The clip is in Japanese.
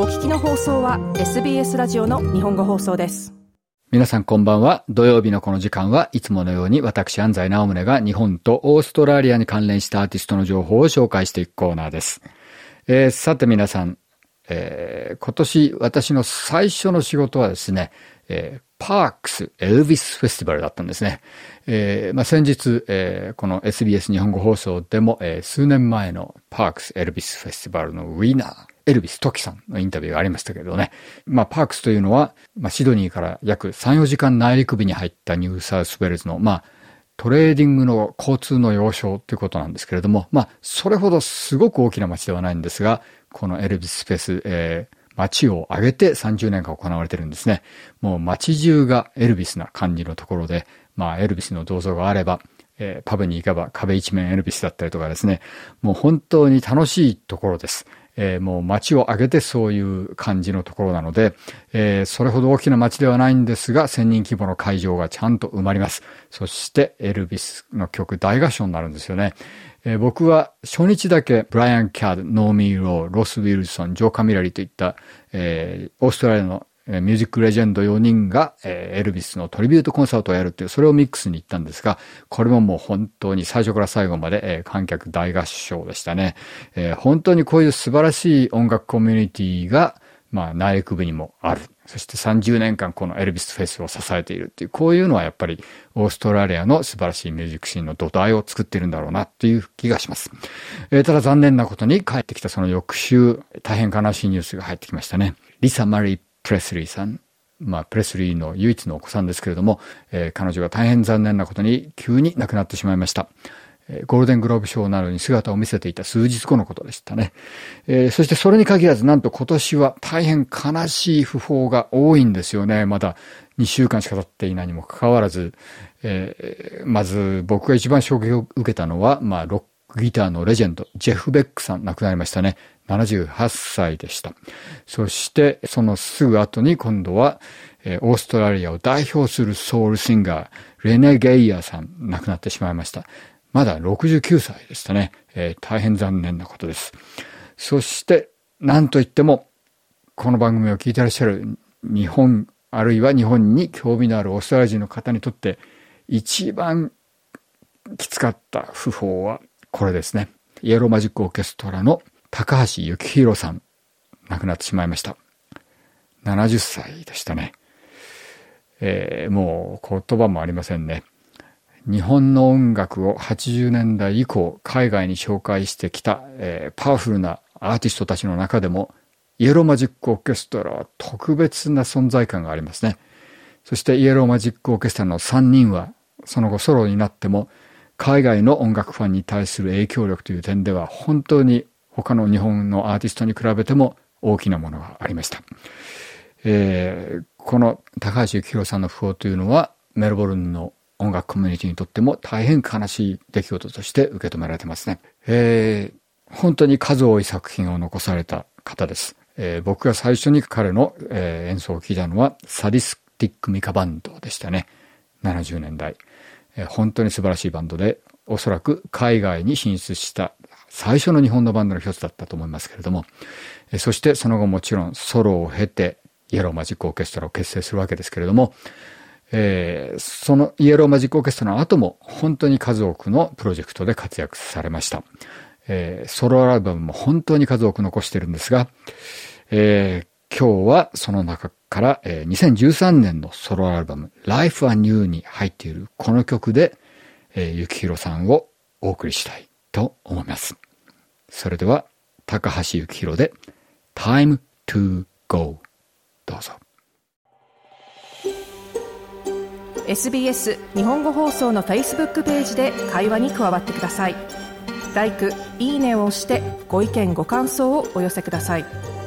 お聞きの放送は SBS ラジオの日本語放送です皆さんこんばんは。土曜日のこの時間はいつものように私安西直宗が日本とオーストラリアに関連したアーティストの情報を紹介していくコーナーです。えー、さて皆さん、えー、今年私の最初の仕事はですね、えー、パークスエルビスフェスティバルだったんですね。えー、まあ、先日、えー、この SBS 日本語放送でも、えー、数年前のパークスエルビスフェスティバルのウィナー、エルビス・トキさんのインタビューがありましたけどね。まあ、パークスというのは、まあ、シドニーから約3、4時間内陸部に入ったニューサウスウェールズの、まあ、トレーディングの交通の要衝ということなんですけれども、まあ、それほどすごく大きな街ではないんですが、このエルビスフェス、えー、街を挙げて30年間行われてるんですね。もう街中がエルビスな感じのところで、まあ、エルビスの銅像があれば、えー、パブに行けば壁一面エルビスだったりとかですね、もう本当に楽しいところです。えー、もう街を挙げてそういう感じのところなので、えー、それほど大きな街ではないんですが、1000人規模の会場がちゃんと埋まります。そして、エルビスの曲大合唱になるんですよね。えー、僕は初日だけブライアン・キャッド、ノーミー・ロー、ロス・ウィルソン、ジョー・カミレリといった、えー、オーストラリアのえミュージックレジェンド4人が、え、エルビスのトリビュートコンサートをやるっていう、それをミックスに行ったんですが、これももう本当に最初から最後まで、え、観客大合唱でしたね、え、本当にこういう素晴らしい音楽コミュニティが、まあ、内陸部にもある。そして30年間このエルビスフェスを支えているっていう、こういうのはやっぱりオーストラリアの素晴らしいミュージックシーンの土台を作っているんだろうなっていう気がします。えー、ただ残念なことに帰ってきたその翌週、大変悲しいニュースが入ってきましたね。リサ・マリー・プレスリーさん。まあ、プレスリーの唯一のお子さんですけれども、えー、彼女が大変残念なことに急に亡くなってしまいました。ゴールデングローブ賞などに姿を見せていた数日後のことでしたね。えー、そしてそれに限らず、なんと今年は大変悲しい訃報が多いんですよね。まだ2週間しか経っていないにもかかわらず、えー、まず僕が一番衝撃を受けたのは、まあ、ロッギターのレジェンド、ジェフ・ベックさん亡くなりましたね。78歳でした。そして、そのすぐ後に今度は、え、オーストラリアを代表するソウルシンガー、レネ・ゲイヤーさん亡くなってしまいました。まだ69歳でしたね。えー、大変残念なことです。そして、なんといっても、この番組を聞いてらっしゃる日本、あるいは日本に興味のあるオーストラリア人の方にとって、一番きつかった訃報はこれですね。イエローマジックオーケストラの高橋幸宏さん、亡くなってしまいました。70歳でしたね。えー、もう言葉もありませんね。日本の音楽を80年代以降海外に紹介してきた、えー、パワフルなアーティストたちの中でもイエローマジックオーケストラは特別な存在感がありますね。そしてイエローマジックオーケストラの3人はその後ソロになっても海外の音楽ファンに対する影響力という点では本当に他の日本のアーティストに比べても大きなものがありました。えー、この高橋幸宏さんの訃報というのはメルボルンの音楽コミュニティにとっても大変悲しい出来事として受け止められてますね。えー、本当に数多い作品を残された方です。えー、僕が最初に彼の、えー、演奏を聴いたのはサディスティックミカバンドでしたね。70年代。え、本当に素晴らしいバンドで、おそらく海外に進出した最初の日本のバンドの一つだったと思いますけれども、え、そしてその後もちろんソロを経て、イエローマジックオーケストラを結成するわけですけれども、えー、そのイエローマジックオーケストラの後も本当に数多くのプロジェクトで活躍されました。えー、ソロアルバムも本当に数多く残してるんですが、えー、今日はその中から、えー、2013年のソロアルバム Life Anew に入っているこの曲で、えー、ゆきひろさんをお送りしたいと思います。それでは、高橋ゆきひろで Time to Go どうぞ。SBS 日本語放送の Facebook ページで会話に加わってください。l i いいねを押してご意見ご感想をお寄せください。